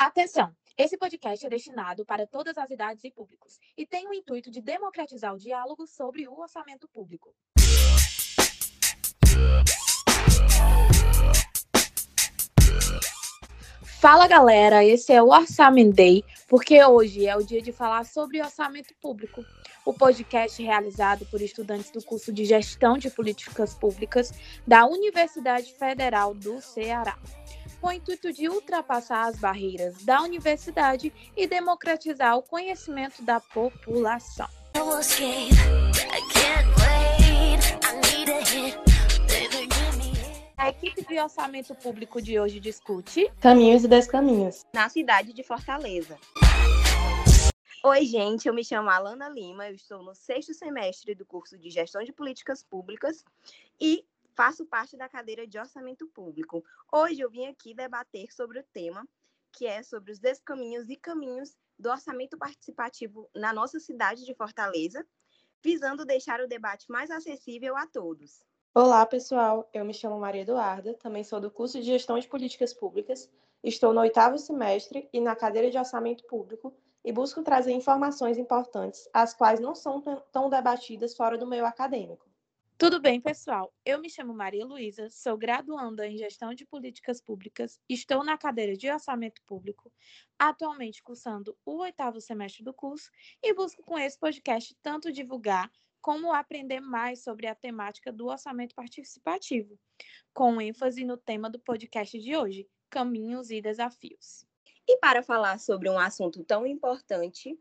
Atenção! Esse podcast é destinado para todas as idades e públicos e tem o intuito de democratizar o diálogo sobre o orçamento público. Fala galera, esse é o Orçamento Day, porque hoje é o dia de falar sobre orçamento público. O podcast realizado por estudantes do curso de Gestão de Políticas Públicas da Universidade Federal do Ceará com o intuito de ultrapassar as barreiras da universidade e democratizar o conhecimento da população. A equipe de orçamento público de hoje discute caminhos e descaminhos na cidade de Fortaleza. Oi, gente, eu me chamo Alana Lima, eu estou no sexto semestre do curso de Gestão de Políticas Públicas e faço parte da cadeira de orçamento público. Hoje eu vim aqui debater sobre o tema que é sobre os descaminhos e caminhos do orçamento participativo na nossa cidade de Fortaleza, visando deixar o debate mais acessível a todos. Olá, pessoal. Eu me chamo Maria Eduarda, também sou do curso de Gestão de Políticas Públicas, estou no oitavo semestre e na cadeira de Orçamento Público e busco trazer informações importantes, as quais não são tão debatidas fora do meio acadêmico. Tudo bem, pessoal? Eu me chamo Maria Luísa, sou graduanda em Gestão de Políticas Públicas, estou na cadeira de Orçamento Público, atualmente cursando o oitavo semestre do curso e busco com esse podcast tanto divulgar como aprender mais sobre a temática do orçamento participativo, com ênfase no tema do podcast de hoje, caminhos e desafios. E para falar sobre um assunto tão importante,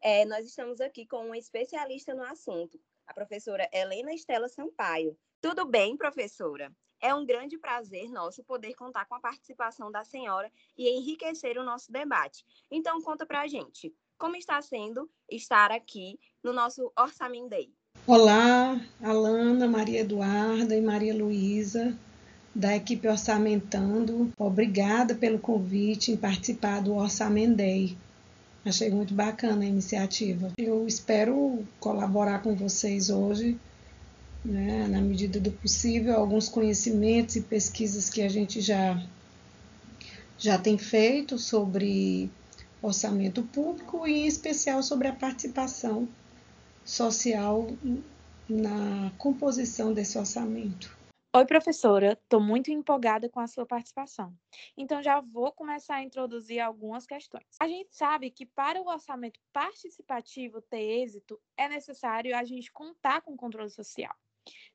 é, nós estamos aqui com um especialista no assunto, a professora Helena Estela Sampaio. Tudo bem, professora? É um grande prazer nosso poder contar com a participação da senhora e enriquecer o nosso debate. Então, conta para a gente, como está sendo estar aqui no nosso Orçamento Day? Olá, Alana, Maria Eduarda e Maria Luísa, da equipe Orçamentando. Obrigada pelo convite em participar do Orçamento Day. Achei muito bacana a iniciativa. Eu espero colaborar com vocês hoje, né, na medida do possível, alguns conhecimentos e pesquisas que a gente já, já tem feito sobre orçamento público e, em especial, sobre a participação social na composição desse orçamento. Oi, professora, estou muito empolgada com a sua participação. Então, já vou começar a introduzir algumas questões. A gente sabe que para o orçamento participativo ter êxito, é necessário a gente contar com o controle social,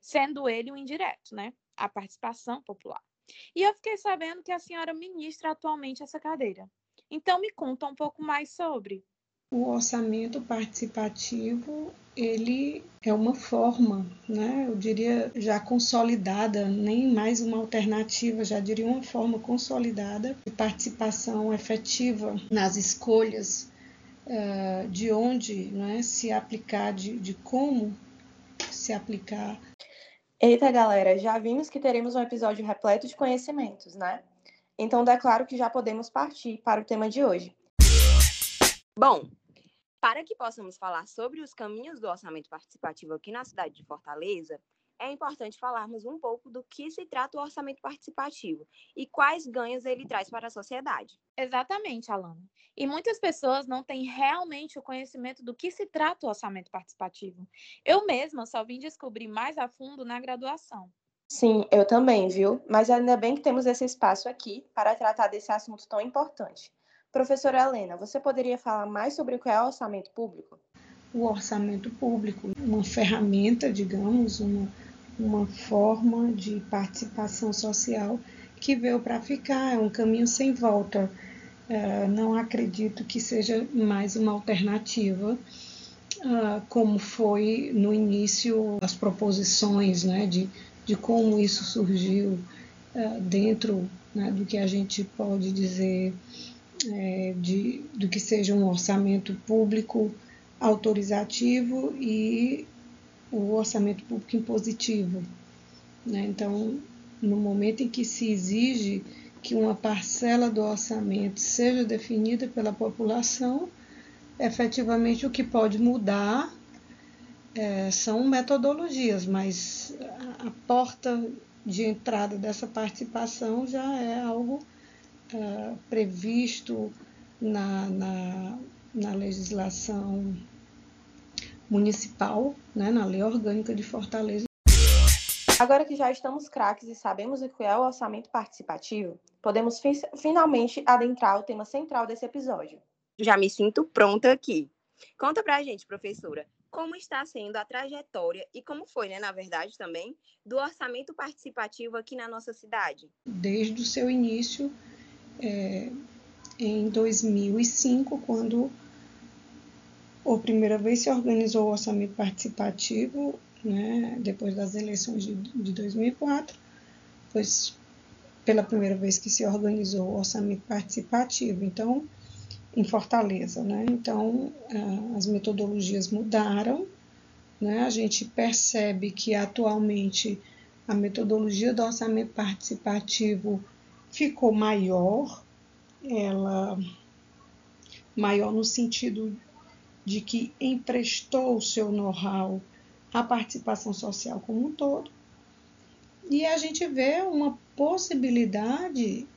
sendo ele um indireto, né? A participação popular. E eu fiquei sabendo que a senhora ministra atualmente essa cadeira. Então, me conta um pouco mais sobre. O orçamento participativo ele é uma forma, né, eu diria já consolidada, nem mais uma alternativa, já diria uma forma consolidada de participação efetiva nas escolhas uh, de onde né, se aplicar, de, de como se aplicar. Eita, galera, já vimos que teremos um episódio repleto de conhecimentos, né? Então, declaro que já podemos partir para o tema de hoje. Bom, para que possamos falar sobre os caminhos do orçamento participativo aqui na cidade de Fortaleza, é importante falarmos um pouco do que se trata o orçamento participativo e quais ganhos ele traz para a sociedade. Exatamente, Alana. E muitas pessoas não têm realmente o conhecimento do que se trata o orçamento participativo. Eu mesma só vim descobrir mais a fundo na graduação. Sim, eu também, viu? Mas ainda bem que temos esse espaço aqui para tratar desse assunto tão importante. Professora Helena, você poderia falar mais sobre o que é o orçamento público? O orçamento público, uma ferramenta, digamos, uma, uma forma de participação social que veio para ficar, é um caminho sem volta. É, não acredito que seja mais uma alternativa, uh, como foi no início as proposições né, de, de como isso surgiu uh, dentro né, do que a gente pode dizer é, de, do que seja um orçamento público autorizativo e o orçamento público impositivo. Né? Então, no momento em que se exige que uma parcela do orçamento seja definida pela população, efetivamente o que pode mudar é, são metodologias, mas a, a porta de entrada dessa participação já é algo uh, previsto na, na, na legislação municipal, né, na lei orgânica de Fortaleza. Agora que já estamos craques e sabemos o que é o orçamento participativo, podemos fi finalmente adentrar o tema central desse episódio. Já me sinto pronta aqui. Conta pra gente, professora, como está sendo a trajetória e como foi, né, na verdade, também, do orçamento participativo aqui na nossa cidade? Desde o seu início, é, em 2005, quando por primeira vez se organizou o orçamento participativo, né, depois das eleições de, de 2004, pois pela primeira vez que se organizou o orçamento participativo, então, em Fortaleza, né? Então, as metodologias mudaram, né? A gente percebe que atualmente a metodologia do orçamento participativo ficou maior, ela maior no sentido de que emprestou o seu know-how à participação social como um todo. E a gente vê uma possibilidade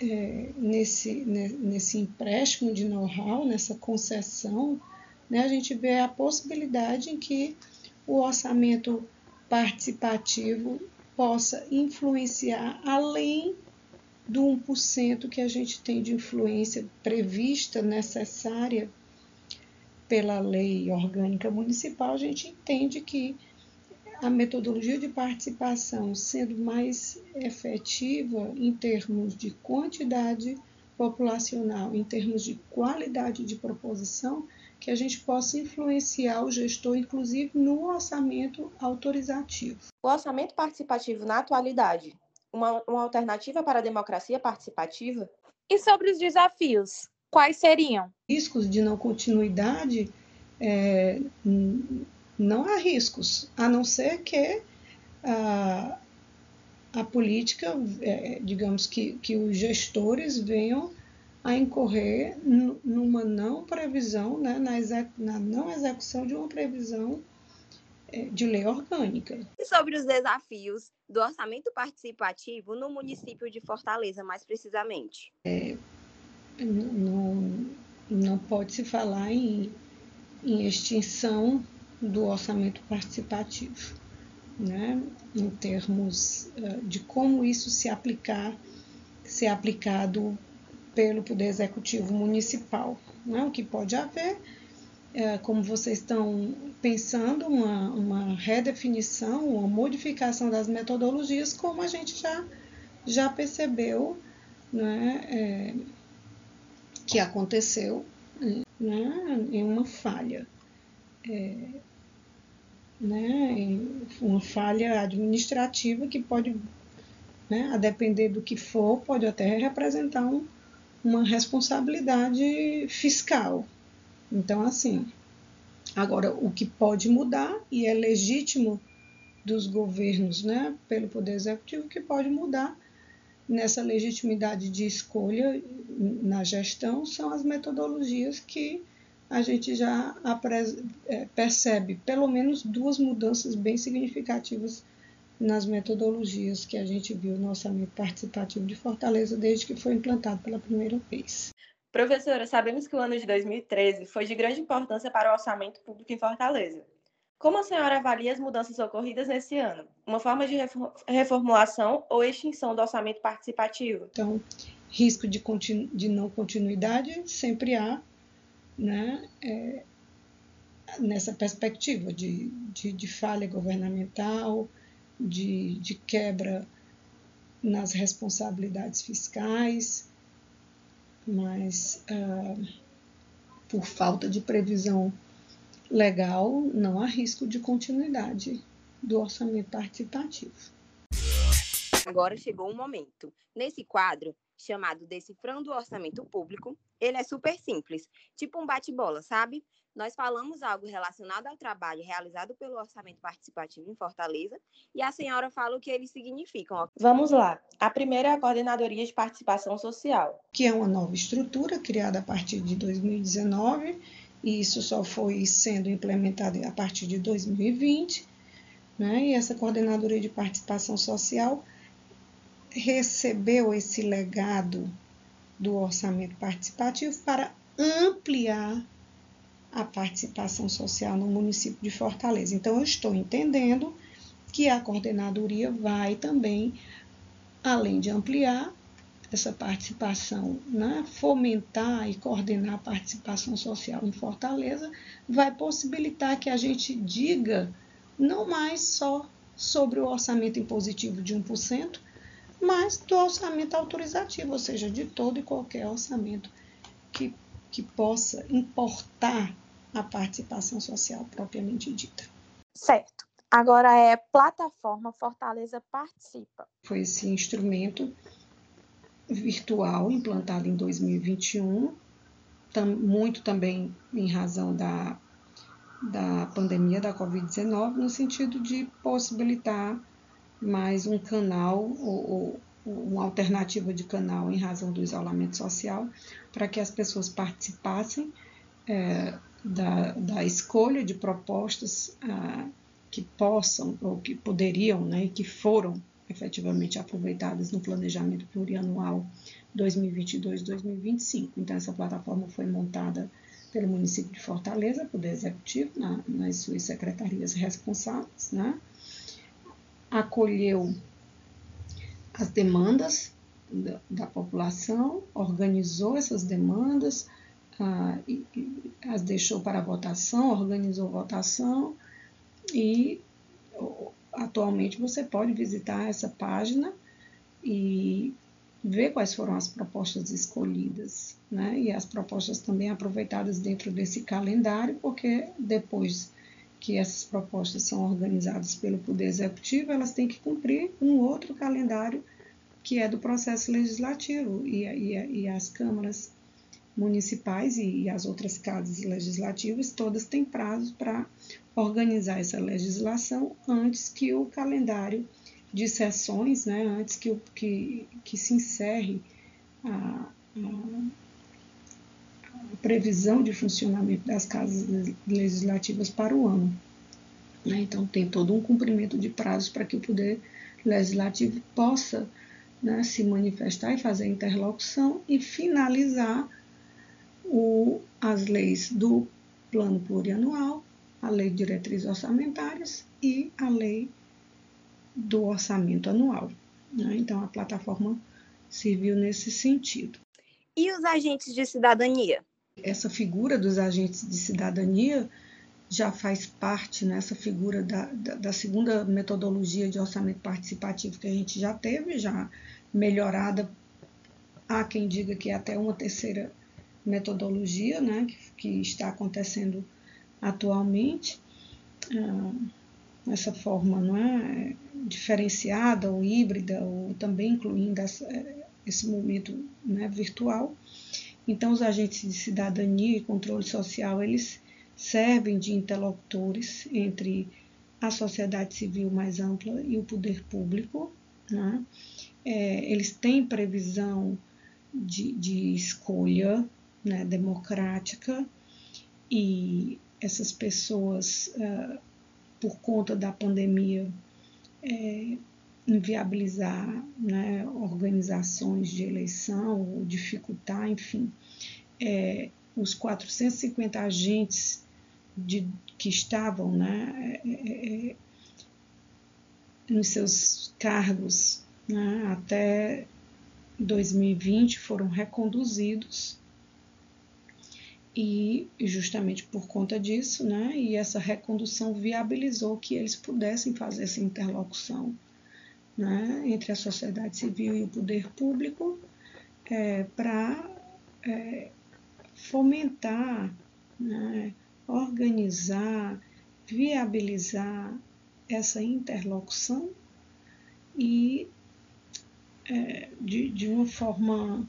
é, nesse, nesse empréstimo de know-how, nessa concessão, né, a gente vê a possibilidade em que o orçamento participativo possa influenciar além do 1% que a gente tem de influência prevista, necessária pela lei orgânica municipal, a gente entende que a metodologia de participação sendo mais efetiva em termos de quantidade populacional, em termos de qualidade de proposição, que a gente possa influenciar o gestor, inclusive no orçamento autorizativo. O orçamento participativo na atualidade, uma, uma alternativa para a democracia participativa? E sobre os desafios? quais seriam? Riscos de não continuidade, é, não há riscos, a não ser que a, a política, é, digamos que, que os gestores venham a incorrer numa não previsão, né, na, na não execução de uma previsão de lei orgânica. E sobre os desafios do orçamento participativo no município de Fortaleza, mais precisamente? É, não, não pode se falar em, em extinção do orçamento participativo, né? em termos uh, de como isso se aplicar, ser aplicado pelo Poder Executivo Municipal. Né? O que pode haver, é, como vocês estão pensando, uma, uma redefinição, uma modificação das metodologias, como a gente já, já percebeu né? É, que aconteceu né, em uma falha. É, né, uma falha administrativa que pode, né, a depender do que for, pode até representar um, uma responsabilidade fiscal. Então, assim, agora o que pode mudar, e é legítimo dos governos, né, pelo Poder Executivo, que pode mudar nessa legitimidade de escolha na gestão são as metodologias que a gente já é, percebe pelo menos duas mudanças bem significativas nas metodologias que a gente viu no orçamento participativo de Fortaleza desde que foi implantado pela primeira vez. Professora, sabemos que o ano de 2013 foi de grande importância para o orçamento público em Fortaleza. Como a senhora avalia as mudanças ocorridas nesse ano? Uma forma de reformulação ou extinção do orçamento participativo? Então, risco de, de não continuidade sempre há, né? É, nessa perspectiva de, de, de, falha governamental, de, de quebra nas responsabilidades fiscais, mas uh, por falta de previsão legal, não há risco de continuidade do orçamento participativo. Agora chegou o momento. Nesse quadro, chamado Decifrando o Orçamento Público, ele é super simples, tipo um bate-bola, sabe? Nós falamos algo relacionado ao trabalho realizado pelo Orçamento Participativo em Fortaleza e a senhora fala o que eles significam. Vamos lá. A primeira é a Coordenadoria de Participação Social, que é uma nova estrutura criada a partir de 2019 e isso só foi sendo implementado a partir de 2020, né? E essa coordenadoria de participação social recebeu esse legado do orçamento participativo para ampliar a participação social no município de Fortaleza. Então, eu estou entendendo que a coordenadoria vai também, além de ampliar essa participação, né, fomentar e coordenar a participação social em Fortaleza, vai possibilitar que a gente diga não mais só sobre o orçamento impositivo de 1%, mas do orçamento autorizativo, ou seja, de todo e qualquer orçamento que, que possa importar a participação social propriamente dita. Certo. Agora é plataforma Fortaleza Participa. Foi esse instrumento virtual implantado em 2021, tam, muito também em razão da, da pandemia da Covid-19, no sentido de possibilitar mais um canal ou, ou uma alternativa de canal em razão do isolamento social, para que as pessoas participassem é, da, da escolha de propostas ah, que possam ou que poderiam né, e que foram efetivamente aproveitadas no planejamento plurianual 2022-2025. Então, essa plataforma foi montada pelo município de Fortaleza, Poder Executivo, na, nas suas secretarias responsáveis, né? Acolheu as demandas da, da população, organizou essas demandas, ah, e, e as deixou para votação, organizou votação e atualmente você pode visitar essa página e ver quais foram as propostas escolhidas, né? E as propostas também aproveitadas dentro desse calendário, porque depois que essas propostas são organizadas pelo Poder Executivo, elas têm que cumprir um outro calendário que é do processo legislativo e, e, e as câmaras municipais e, e as outras casas legislativas todas têm prazo para organizar essa legislação antes que o calendário de sessões, né, antes que, o, que, que se encerre a, previsão de funcionamento das casas legislativas para o ano. Né? Então, tem todo um cumprimento de prazos para que o Poder Legislativo possa né, se manifestar e fazer interlocução e finalizar o, as leis do Plano Plurianual a Lei de Diretrizes Orçamentárias e a Lei do Orçamento Anual. Né? Então, a plataforma serviu nesse sentido. E os agentes de cidadania? Essa figura dos agentes de cidadania já faz parte nessa né, figura da, da, da, segunda metodologia de orçamento participativo que a gente já teve, já melhorada. Há quem diga que é até uma terceira metodologia né, que, que está acontecendo atualmente, ah, essa forma não é, diferenciada ou híbrida, ou também incluindo essa, esse momento né, virtual. Então, os agentes de cidadania e controle social, eles servem de interlocutores entre a sociedade civil mais ampla e o poder público. Né? É, eles têm previsão de, de escolha né, democrática e essas pessoas, uh, por conta da pandemia, é, inviabilizar né, organizações de eleição, ou dificultar, enfim, é, os 450 agentes de, que estavam né, é, é, é, nos seus cargos né, até 2020 foram reconduzidos. E justamente por conta disso, né, e essa recondução viabilizou que eles pudessem fazer essa interlocução né, entre a sociedade civil e o poder público é, para é, fomentar, né, organizar, viabilizar essa interlocução e é, de, de uma forma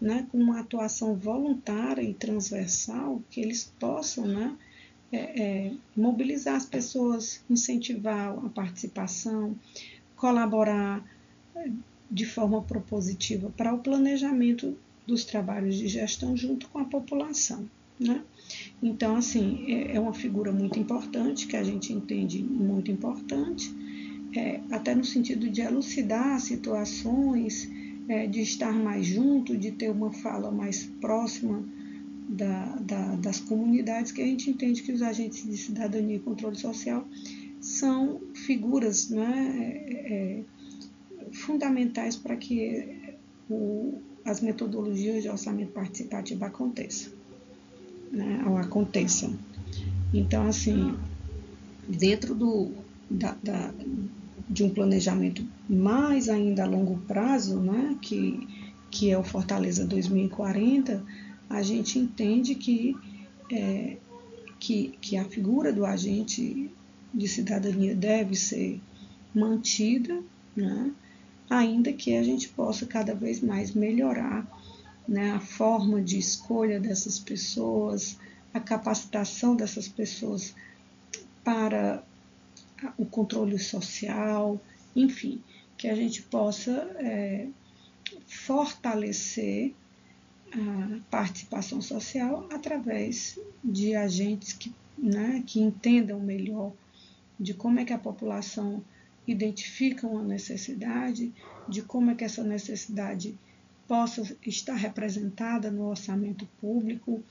né, com uma atuação voluntária e transversal, que eles possam né, é, é, mobilizar as pessoas, incentivar a participação, colaborar é, de forma propositiva para o planejamento dos trabalhos de gestão junto com a população. Né? Então, assim, é, é uma figura muito importante, que a gente entende muito importante, é, até no sentido de elucidar situações é, de estar mais junto, de ter uma fala mais próxima da, da, das comunidades, que a gente entende que os agentes de cidadania e controle social são figuras né, é, é fundamentais para que o, as metodologias de orçamento participativo aconteçam. Né, ou aconteçam. Então, assim, dentro do, da, da, de um planejamento mais ainda a longo prazo, né, que, que é o Fortaleza 2040, a gente entende que, é, que, que a figura do agente de cidadania deve ser mantida, né, ainda que a gente possa cada vez mais melhorar né, a forma de escolha dessas pessoas, a capacitação dessas pessoas para o controle social, enfim, que a gente possa é, fortalecer a participação social através de agentes que, né, que entendam melhor de como é que a população identifica uma necessidade, de como é que essa necessidade possa estar representada no orçamento público,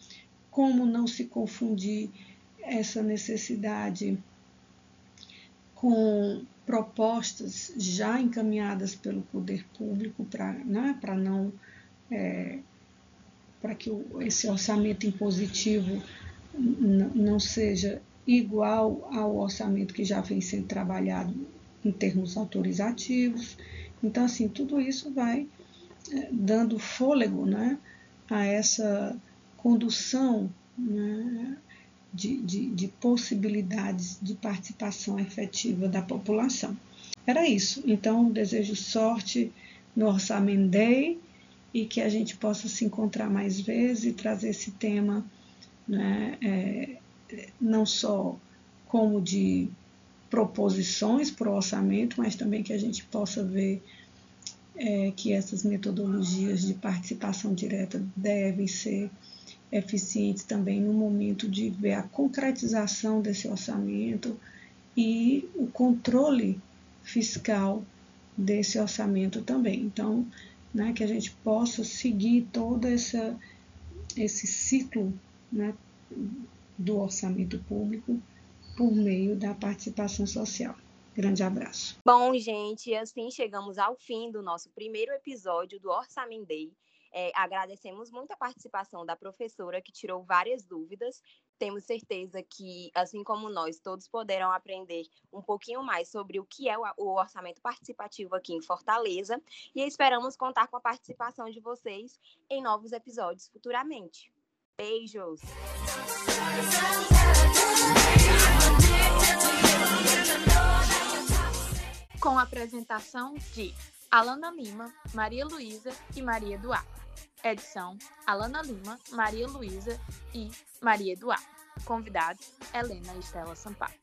como não se confundir essa necessidade com propostas já encaminhadas pelo poder público para né, não é, para que esse orçamento impositivo não seja igual ao orçamento que já vem sendo trabalhado em termos autorizativos. Então, assim, tudo isso vai é, dando fôlego né, a essa condução né, de, de, de possibilidades de participação efetiva da população. Era isso. Então, desejo sorte no Orçamento Day e que a gente possa se encontrar mais vezes e trazer esse tema né, é, não só como de proposições para o orçamento, mas também que a gente possa ver é, que essas metodologias de participação direta devem ser eficientes também no momento de ver a concretização desse orçamento e o controle fiscal desse orçamento também. Então, né, que a gente possa seguir todo essa, esse ciclo né, do orçamento público por meio da participação social. Grande abraço. Bom, gente, assim chegamos ao fim do nosso primeiro episódio do Orçamento Day. É, agradecemos muito a participação da professora, que tirou várias dúvidas. Temos certeza que, assim como nós, todos poderão aprender um pouquinho mais sobre o que é o orçamento participativo aqui em Fortaleza. E esperamos contar com a participação de vocês em novos episódios futuramente. Beijos! Com a apresentação de Alana Lima, Maria Luísa e Maria Eduardo. Edição: Alana Lima, Maria Luísa e Maria Eduardo. Convidados: Helena e Estela Sampaio.